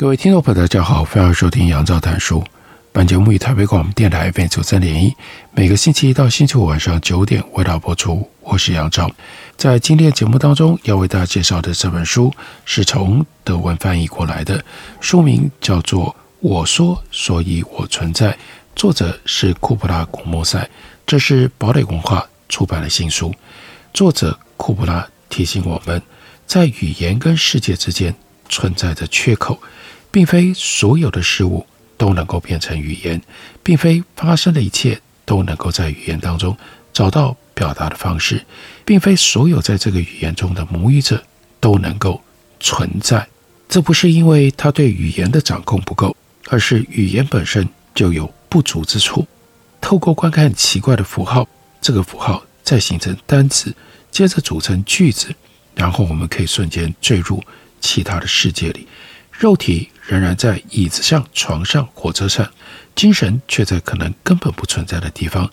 各位听众朋友，大家好，欢迎收听杨照谈书。本节目以台北广播电台 FM 九三点一，每个星期一到星期五晚上九点为大家播出。我是杨照，在今天的节目当中要为大家介绍的这本书是从德文翻译过来的，书名叫做《我说，所以我存在》，作者是库布拉·古莫塞，这是堡垒文化出版的新书。作者库布拉提醒我们，在语言跟世界之间存在着缺口。并非所有的事物都能够变成语言，并非发生的一切都能够在语言当中找到表达的方式，并非所有在这个语言中的母语者都能够存在。这不是因为他对语言的掌控不够，而是语言本身就有不足之处。透过观看奇怪的符号，这个符号再形成单词，接着组成句子，然后我们可以瞬间坠入其他的世界里。肉体仍然在椅子上、床上、火车上，精神却在可能根本不存在的地方，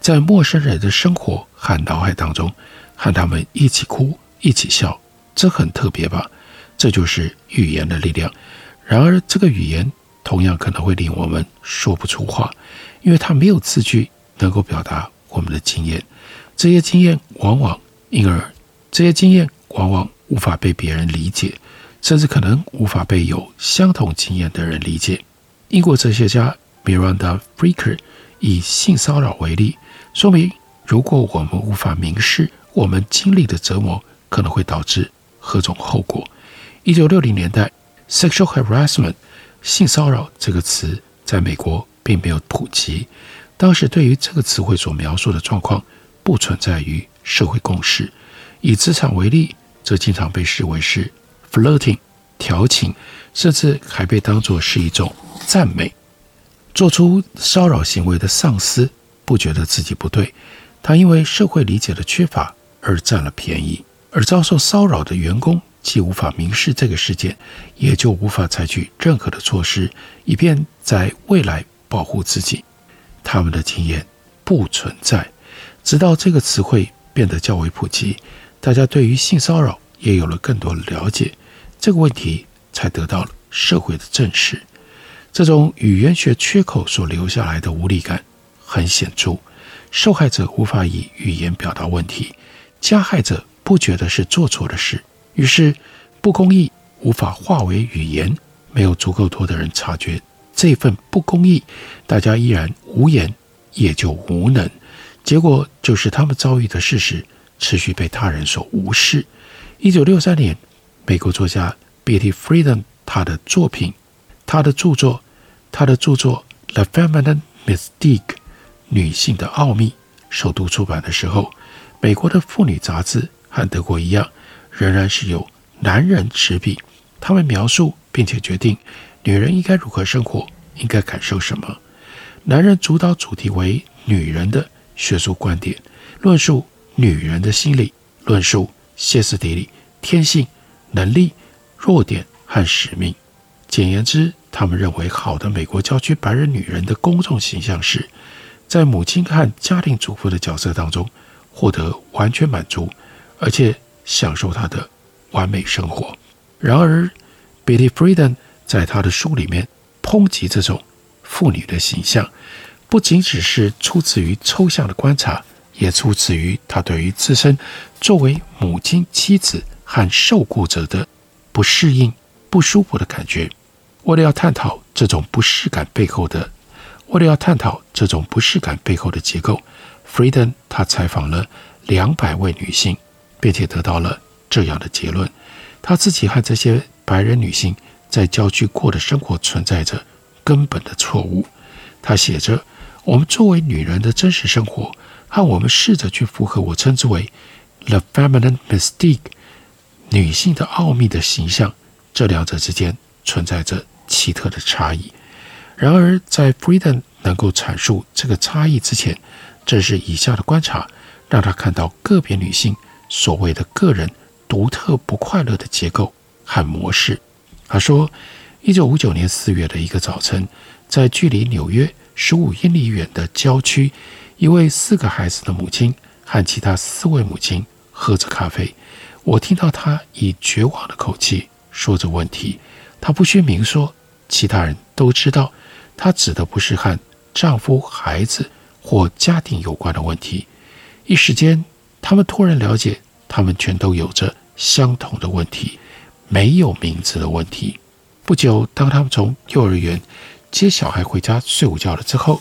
在陌生人的生活和脑海当中，和他们一起哭、一起笑，这很特别吧？这就是语言的力量。然而，这个语言同样可能会令我们说不出话，因为它没有字句能够表达我们的经验。这些经验往往因而，这些经验往往无法被别人理解。甚至可能无法被有相同经验的人理解。英国哲学家 Miranda Fricker 以性骚扰为例，说明如果我们无法明示我们经历的折磨可能会导致何种后果。一九六零年代，sexual harassment 性骚扰这个词在美国并没有普及。当时对于这个词汇所描述的状况不存在于社会共识。以职场为例，则经常被视为是。Flirting，调情，甚至还被当作是一种赞美。做出骚扰行为的上司不觉得自己不对，他因为社会理解的缺乏而占了便宜；而遭受骚扰的员工既无法明示这个事件，也就无法采取任何的措施，以便在未来保护自己。他们的经验不存在，直到这个词汇变得较为普及，大家对于性骚扰也有了更多的了解。这个问题才得到了社会的正视。这种语言学缺口所留下来的无力感很显著。受害者无法以语言表达问题，加害者不觉得是做错的事，于是不公义无法化为语言。没有足够多的人察觉这份不公义，大家依然无言，也就无能。结果就是他们遭遇的事实持续被他人所无视。一九六三年。美国作家 Betty Friedan 他的作品，他的著作，他的著作《The Feminine Mystique》女性的奥秘首度出版的时候，美国的妇女杂志和德国一样，仍然是由男人执笔。他们描述并且决定女人应该如何生活，应该感受什么。男人主导主题为女人的学术观点，论述女人的心理，论述歇斯底里、天性。能力、弱点和使命。简言之，他们认为好的美国郊区白人女人的公众形象是，在母亲和家庭主妇的角色当中获得完全满足，而且享受她的完美生活。然而，Betty Friedan 在她的书里面抨击这种妇女的形象，不仅只是出自于抽象的观察，也出自于她对于自身作为母亲、妻子。和受雇者的不适应、不舒服的感觉。为了要探讨这种不适感背后的，为了要探讨这种不适感背后的结构，Friedan 他采访了两百位女性，并且得到了这样的结论：他自己和这些白人女性在郊区过的生活存在着根本的错误。他写着：“我们作为女人的真实生活，和我们试着去符合我称之为 ‘the feminine mystique’。”女性的奥秘的形象，这两者之间存在着奇特的差异。然而，在 Friedan 能够阐述这个差异之前，正是以下的观察让他看到个别女性所谓的个人独特不快乐的结构和模式。他说，一九五九年四月的一个早晨，在距离纽约十五英里远的郊区，一位四个孩子的母亲和其他四位母亲喝着咖啡。我听到她以绝望的口气说着问题。她不需明说，其他人都知道，她指的不是和丈夫、孩子或家庭有关的问题。一时间，他们突然了解，他们全都有着相同的问题，没有名字的问题。不久，当他们从幼儿园接小孩回家睡午觉了之后，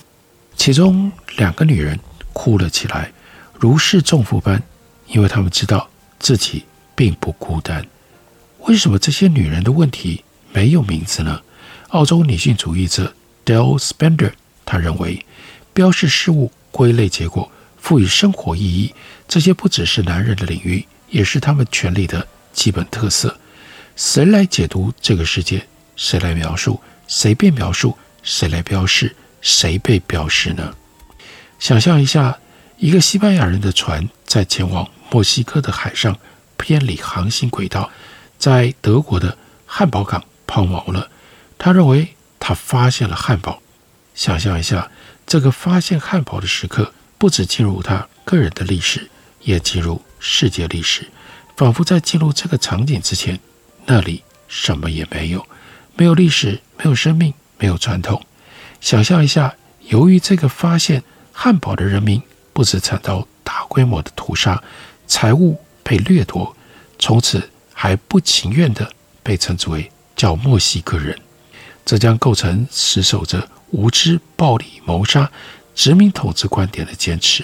其中两个女人哭了起来，如释重负般，因为他们知道自己并不孤单。为什么这些女人的问题没有名字呢？澳洲女性主义者 Dale Spender 他认为，标示事物、归类结果、赋予生活意义，这些不只是男人的领域，也是他们权力的基本特色。谁来解读这个世界？谁来描述？谁被描述？谁来标示？谁被标示呢？想象一下，一个西班牙人的船在前往墨西哥的海上偏离航行轨道，在德国的汉堡港抛锚了。他认为他发现了汉堡。想象一下，这个发现汉堡的时刻，不止进入他个人的历史，也进入世界历史。仿佛在进入这个场景之前，那里什么也没有，没有历史，没有生命，没有传统。想象一下，由于这个发现汉堡的人民，不止惨遭大规模的屠杀，财物被掠夺，从此还不情愿地被称之为叫墨西哥人，这将构成死守着无知、暴力、谋杀、殖民统治观点的坚持。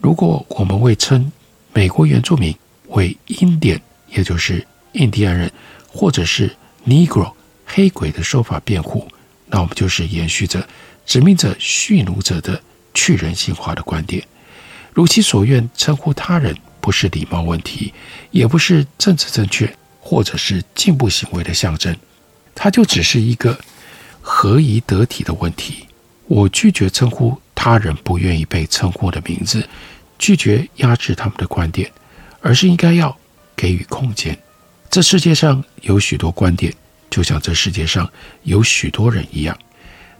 如果我们为称美国原住民为 Indian，也就是印第安人，或者是 Negro 黑鬼的说法辩护。那我们就是延续着殖民者蓄奴者的去人性化的观点，如其所愿称呼他人，不是礼貌问题，也不是政治正确或者是进步行为的象征，它就只是一个合宜得体的问题。我拒绝称呼他人不愿意被称呼的名字，拒绝压制他们的观点，而是应该要给予空间。这世界上有许多观点。就像这世界上有许多人一样，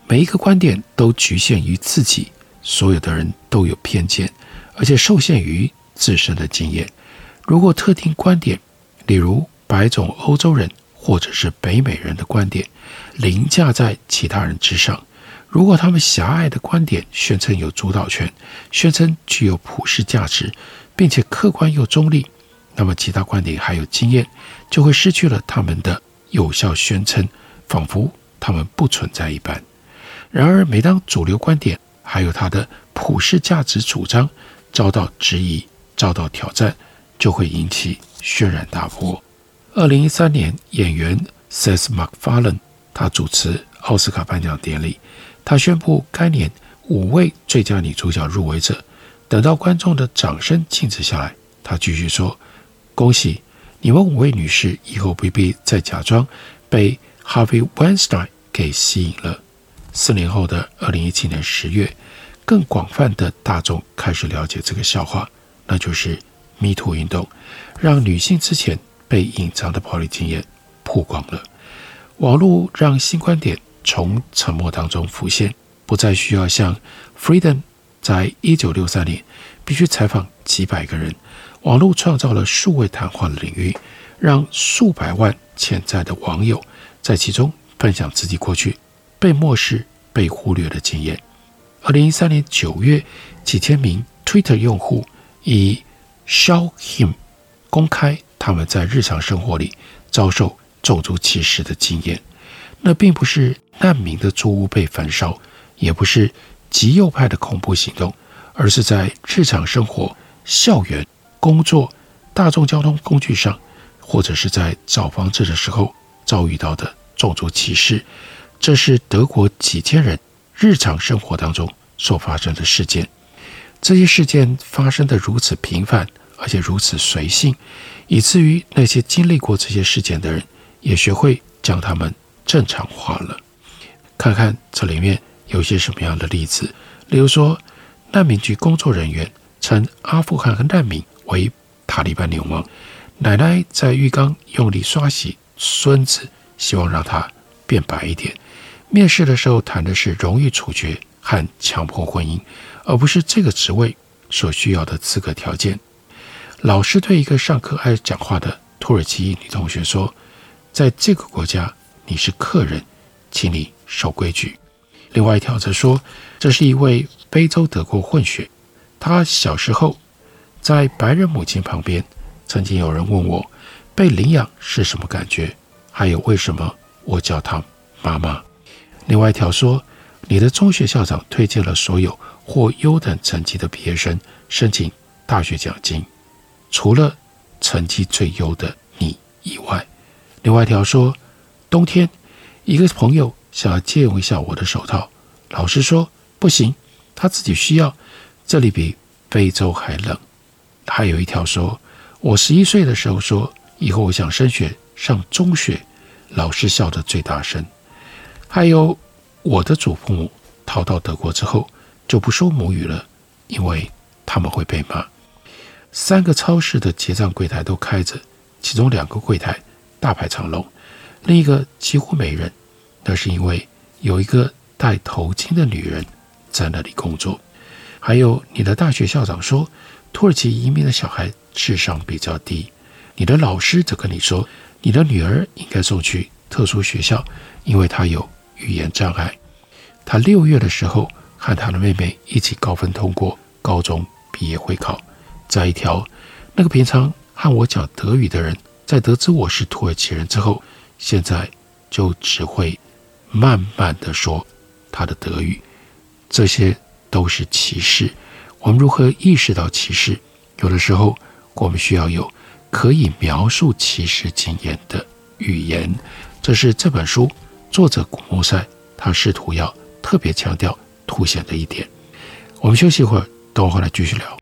每一个观点都局限于自己。所有的人都有偏见，而且受限于自身的经验。如果特定观点，例如白种欧洲人或者是北美人的观点，凌驾在其他人之上；如果他们狭隘的观点宣称有主导权，宣称具有普世价值，并且客观又中立，那么其他观点还有经验，就会失去了他们的。有效宣称，仿佛他们不存在一般。然而，每当主流观点还有它的普世价值主张遭到质疑、遭到挑战，就会引起轩然大波。二零一三年，演员 Seth MacFarlane 他主持奥斯卡颁奖典礼，他宣布该年五位最佳女主角入围者。等到观众的掌声静止下来，他继续说：“恭喜！”你们五位女士以后不必再假装被 Harvey Weinstein 给吸引了。四年后的二零一七年十月，更广泛的大众开始了解这个笑话，那就是 Me Too 运动，让女性之前被隐藏的暴力经验曝光了。网络让新观点从沉默当中浮现，不再需要像 Friedan 在一九六三年必须采访几百个人。网络创造了数位谈话的领域，让数百万潜在的网友在其中分享自己过去被漠视、被忽略的经验。二零一三年九月，几千名 Twitter 用户以 “Show him” 公开他们在日常生活里遭受种族歧视的经验。那并不是难民的住屋被焚烧，也不是极右派的恐怖行动，而是在日常生活、校园。工作、大众交通工具上，或者是在找房子的时候遭遇到的种族歧视，这是德国几千人日常生活当中所发生的事件。这些事件发生的如此频繁，而且如此随性，以至于那些经历过这些事件的人也学会将他们正常化了。看看这里面有些什么样的例子，例如说，难民局工作人员称阿富汗和难民为塔利班流氓，奶奶在浴缸用力刷洗孙子，希望让他变白一点。面试的时候谈的是荣誉处决和强迫婚姻，而不是这个职位所需要的资格条件。老师对一个上课爱讲话的土耳其女同学说：“在这个国家，你是客人，请你守规矩。”另外一条则说：“这是一位非洲德国混血，他小时候在白人母亲旁边，曾经有人问我被领养是什么感觉，还有为什么我叫他妈妈。”另外一条说，你的中学校长推荐了所有获优等成绩的毕业生申请大学奖金，除了成绩最优的你以外。另外一条说，冬天一个朋友想要借用一下我的手套，老师说不行，他自己需要，这里比非洲还冷。还有一条说，我十一岁的时候说以后我想升学上中学，老师笑得最大声。还有，我的祖父母逃到德国之后就不说母语了，因为他们会被骂。三个超市的结账柜台都开着，其中两个柜台大排长龙，另一个几乎没人。那是因为有一个戴头巾的女人在那里工作。还有，你的大学校长说，土耳其移民的小孩智商比较低。你的老师则跟你说，你的女儿应该送去特殊学校，因为她有。语言障碍，她六月的时候和他的妹妹一起高分通过高中毕业会考。再一条，那个平常和我讲德语的人，在得知我是土耳其人之后，现在就只会慢慢的说他的德语。这些都是歧视。我们如何意识到歧视？有的时候，我们需要有可以描述歧视经验的语言。这是这本书。作者古木赛，他试图要特别强调、凸显的一点。我们休息一会儿，等我回来继续聊。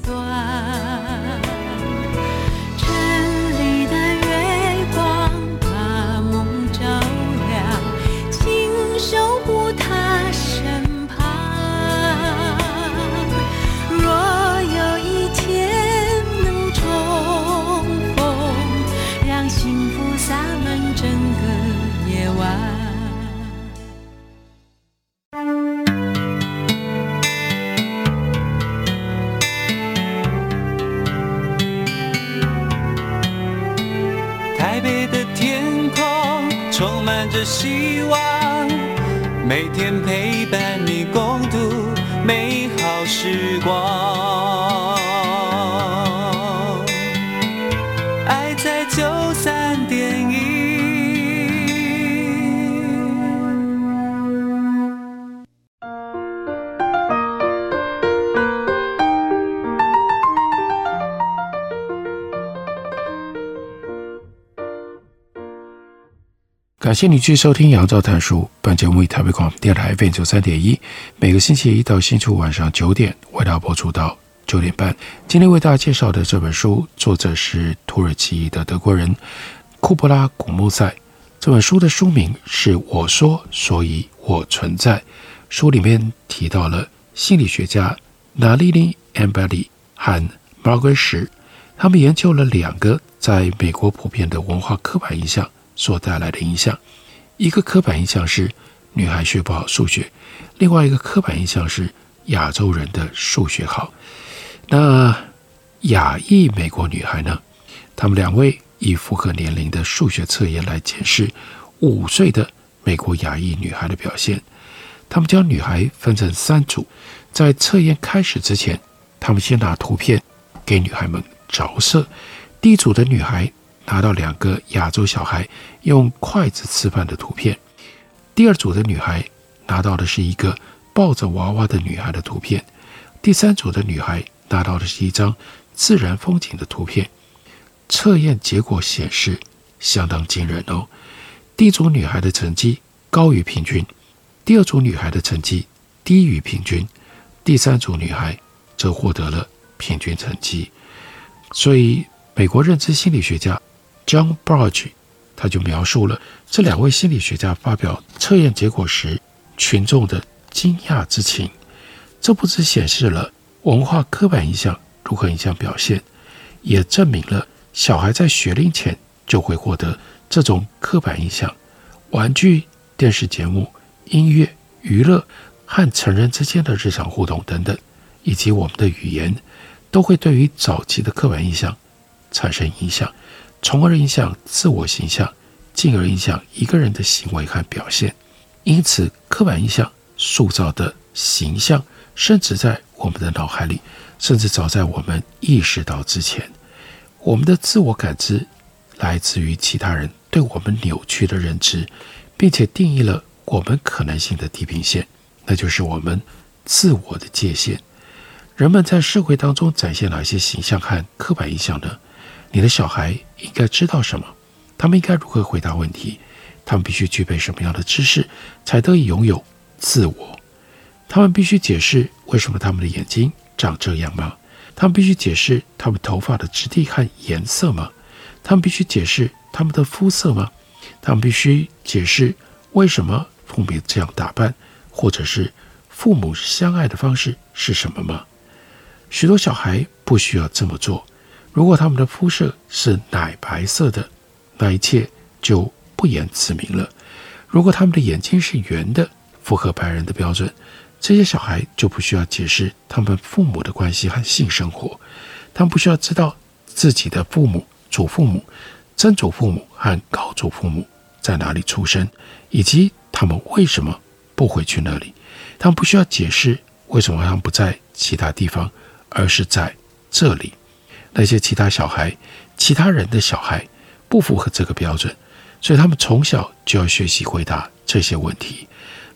希望每天陪伴你共度美好时光。感谢你继续收听《杨照谈书》。本节目以台北广播电台 FM 九三点一，每个星期一到星期五晚上九点为大家播出到九点半。今天为大家介绍的这本书，作者是土耳其的德国人库布拉·古穆塞。这本书的书名是《我说，所以我存在》。书里面提到了心理学家 Nalini Ambeli 和 Margaret 他们研究了两个在美国普遍的文化刻板印象。所带来的影响，一个刻板印象是女孩学不好数学，另外一个刻板印象是亚洲人的数学好。那亚裔美国女孩呢？他们两位以符合年龄的数学测验来检视五岁的美国亚裔女孩的表现。他们将女孩分成三组，在测验开始之前，他们先拿图片给女孩们着色。第一组的女孩拿到两个亚洲小孩用筷子吃饭的图片，第二组的女孩拿到的是一个抱着娃娃的女孩的图片，第三组的女孩拿到的是一张自然风景的图片。测验结果显示相当惊人哦，第一组女孩的成绩高于平均。第二组女孩的成绩低于平均，第三组女孩则获得了平均成绩。所以，美国认知心理学家 John Barge，他就描述了这两位心理学家发表测验结果时群众的惊讶之情。这不只显示了文化刻板印象如何影响表现，也证明了小孩在学龄前就会获得这种刻板印象。玩具、电视节目。音乐、娱乐和成人之间的日常互动等等，以及我们的语言，都会对于早期的刻板印象产生影响，从而影响自我形象，进而影响一个人的行为和表现。因此，刻板印象塑造的形象，甚至在我们的脑海里，甚至早在我们意识到之前。我们的自我感知来自于其他人对我们扭曲的认知，并且定义了。我们可能性的地平线，那就是我们自我的界限。人们在社会当中展现哪些形象和刻板印象呢？你的小孩应该知道什么？他们应该如何回答问题？他们必须具备什么样的知识，才得以拥有自我？他们必须解释为什么他们的眼睛长这样吗？他们必须解释他们头发的质地和颜色吗？他们必须解释他们的肤色吗？他们必须解释为什么？父母这样打扮，或者是父母相爱的方式是什么吗？许多小孩不需要这么做。如果他们的肤色是奶白色的，那一切就不言自明了。如果他们的眼睛是圆的，符合白人的标准，这些小孩就不需要解释他们父母的关系和性生活。他们不需要知道自己的父母、祖父母、曾祖父母和高祖父母在哪里出生，以及。他们为什么不回去那里？他们不需要解释为什么他们不在其他地方，而是在这里。那些其他小孩、其他人的小孩不符合这个标准，所以他们从小就要学习回答这些问题。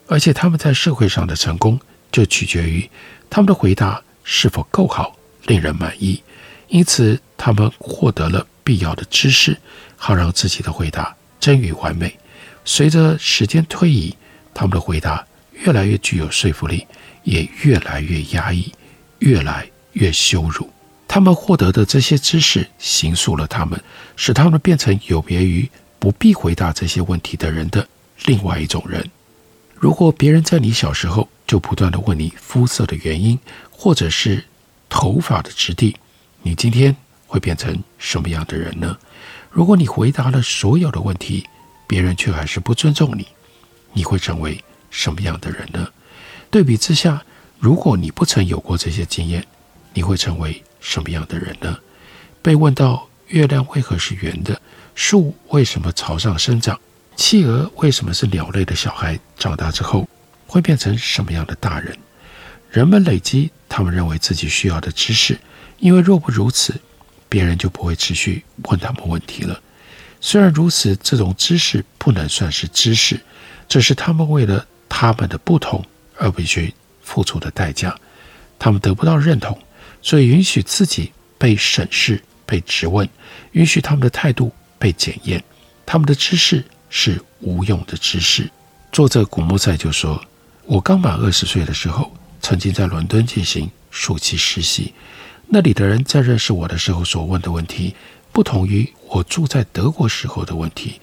而且他们在社会上的成功就取决于他们的回答是否够好，令人满意。因此，他们获得了必要的知识，好让自己的回答臻于完美。随着时间推移，他们的回答越来越具有说服力，也越来越压抑，越来越羞辱。他们获得的这些知识，形塑了他们，使他们变成有别于不必回答这些问题的人的另外一种人。如果别人在你小时候就不断地问你肤色的原因，或者是头发的质地，你今天会变成什么样的人呢？如果你回答了所有的问题，别人却还是不尊重你，你会成为什么样的人呢？对比之下，如果你不曾有过这些经验，你会成为什么样的人呢？被问到月亮为何是圆的，树为什么朝上生长，企鹅为什么是鸟类的小孩，长大之后会变成什么样的大人？人们累积他们认为自己需要的知识，因为若不如此，别人就不会持续问他们问题了。虽然如此，这种知识不能算是知识，这是他们为了他们的不同而必须付出的代价。他们得不到认同，所以允许自己被审视、被质问，允许他们的态度被检验。他们的知识是无用的知识。作者古木塞就说：“我刚满二十岁的时候，曾经在伦敦进行暑期实习，那里的人在认识我的时候所问的问题。”不同于我住在德国时候的问题，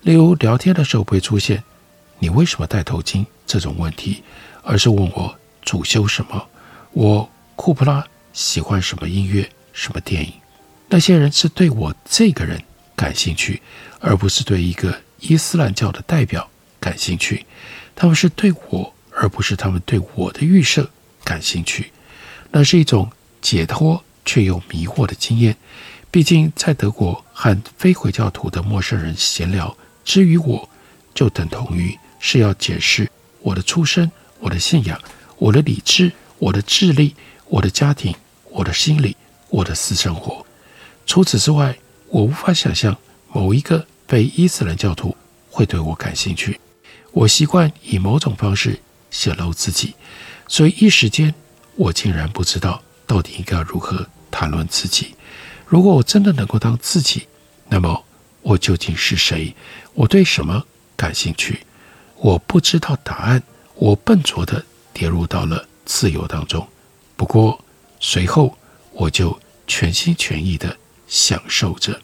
例如聊天的时候会出现“你为什么戴头巾”这种问题，而是问我主修什么，我库普拉喜欢什么音乐、什么电影。那些人是对我这个人感兴趣，而不是对一个伊斯兰教的代表感兴趣。他们是对我，而不是他们对我的预设感兴趣。那是一种解脱却又迷惑的经验。毕竟在德国和非回教徒的陌生人闲聊，之于我，就等同于是要解释我的出身、我的信仰、我的理智、我的智力、我的家庭、我的心理、我的私生活。除此之外，我无法想象某一个非伊斯兰教徒会对我感兴趣。我习惯以某种方式显露自己，所以一时间我竟然不知道到底应该如何谈论自己。如果我真的能够当自己，那么我究竟是谁？我对什么感兴趣？我不知道答案。我笨拙地跌入到了自由当中。不过随后我就全心全意地。享受着。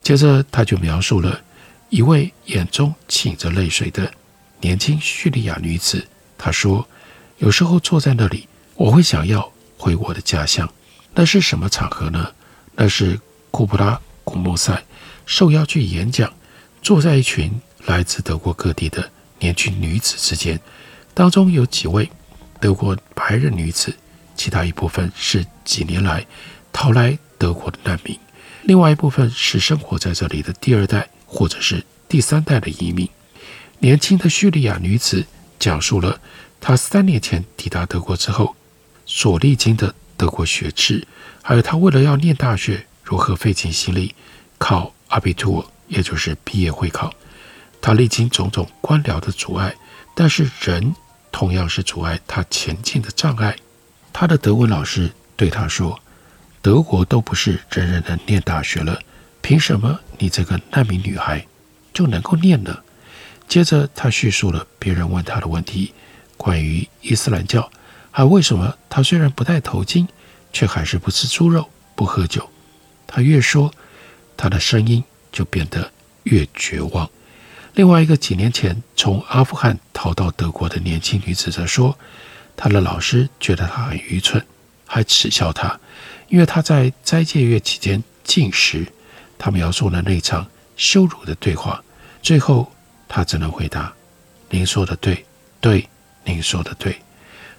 接着，他就描述了一位眼中噙着泪水的年轻叙利亚女子。她说：“有时候坐在那里，我会想要回我的家乡。那是什么场合呢？那是库布拉古穆塞受邀去演讲，坐在一群来自德国各地的年轻女子之间，当中有几位德国白人女子，其他一部分是几年来逃来。”德国的难民，另外一部分是生活在这里的第二代或者是第三代的移民。年轻的叙利亚女子讲述了她三年前抵达德国之后所历经的德国学制，还有她为了要念大学如何费尽心力考 Abitur，也就是毕业会考。她历经种种官僚的阻碍，但是人同样是阻碍她前进的障碍。他的德文老师对他说。德国都不是人人能念大学了，凭什么你这个难民女孩就能够念呢？接着，他叙述了别人问他的问题，关于伊斯兰教，还为什么他虽然不戴头巾，却还是不吃猪肉、不喝酒。他越说，他的声音就变得越绝望。另外一个几年前从阿富汗逃到德国的年轻女子则说，他的老师觉得他很愚蠢，还耻笑他。因为他在斋戒月期间禁食，他描述了那场羞辱的对话。最后，他只能回答：“您说的对，对，您说的对。”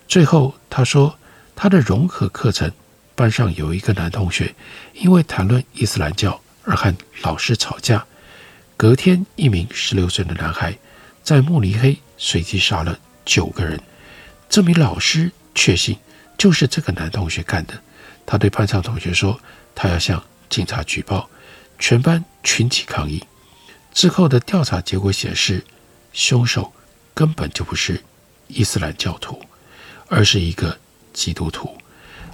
最后，他说他的融合课程班上有一个男同学，因为谈论伊斯兰教而和老师吵架。隔天，一名十六岁的男孩在慕尼黑随机杀了九个人。这名老师确信就是这个男同学干的。他对班上同学说：“他要向警察举报。”全班群起抗议。之后的调查结果显示，凶手根本就不是伊斯兰教徒，而是一个基督徒。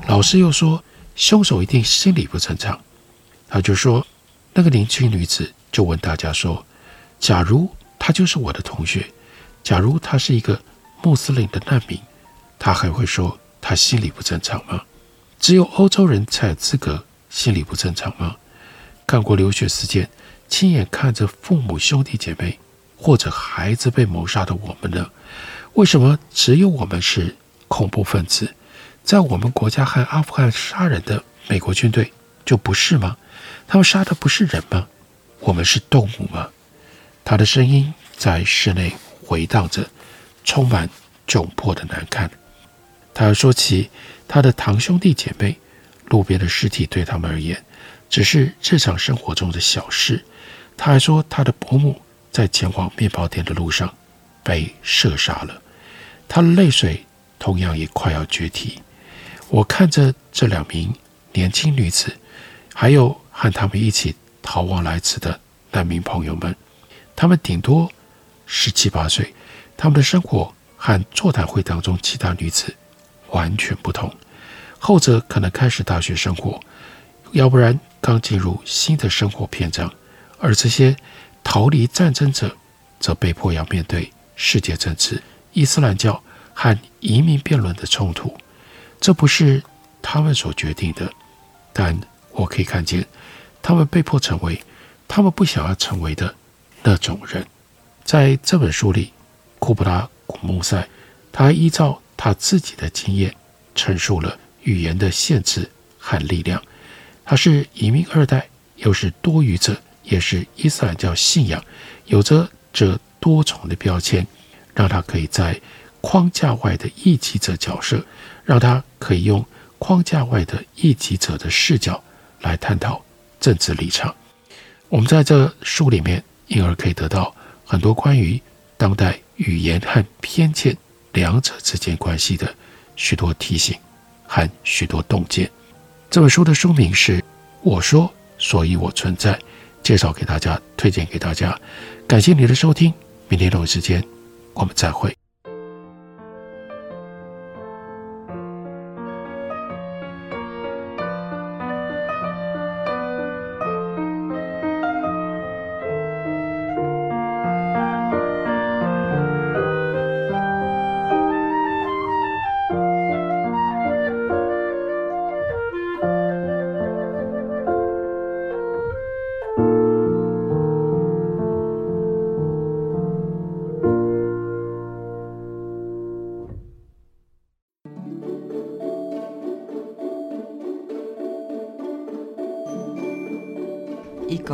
老师又说，凶手一定心理不正常。他就说，那个年轻女子就问大家说：“假如他就是我的同学，假如他是一个穆斯林的难民，他还会说他心理不正常吗？”只有欧洲人才有资格心理不正常吗？干过流血事件，亲眼看着父母、兄弟姐妹或者孩子被谋杀的我们呢？为什么只有我们是恐怖分子？在我们国家和阿富汗杀人的美国军队就不是吗？他们杀的不是人吗？我们是动物吗？他的声音在室内回荡着，充满窘迫的难堪。他要说起。他的堂兄弟姐妹，路边的尸体对他们而言只是日常生活中的小事。他还说，他的伯母在前往面包店的路上被射杀了。他的泪水同样也快要决堤。我看着这两名年轻女子，还有和他们一起逃亡来此的难民朋友们，他们顶多十七八岁，他们的生活和座谈会当中其他女子完全不同。后者可能开始大学生活，要不然刚进入新的生活篇章；而这些逃离战争者，则被迫要面对世界政治、伊斯兰教和移民辩论的冲突。这不是他们所决定的，但我可以看见，他们被迫成为他们不想要成为的那种人。在这本书里，库布拉古穆塞，他依照他自己的经验陈述了。语言的限制和力量，他是移民二代，又是多语者，也是伊斯兰教信仰，有着这多重的标签，让他可以在框架外的异己者角色，让他可以用框架外的异己者的视角来探讨政治立场。我们在这书里面，因而可以得到很多关于当代语言和偏见两者之间关系的许多提醒和许多洞见。这本书的书名是《我说，所以我存在》，介绍给大家，推荐给大家。感谢你的收听，明天同一时间我们再会。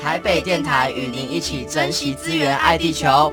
台北电台与您一起珍惜资源，爱地球。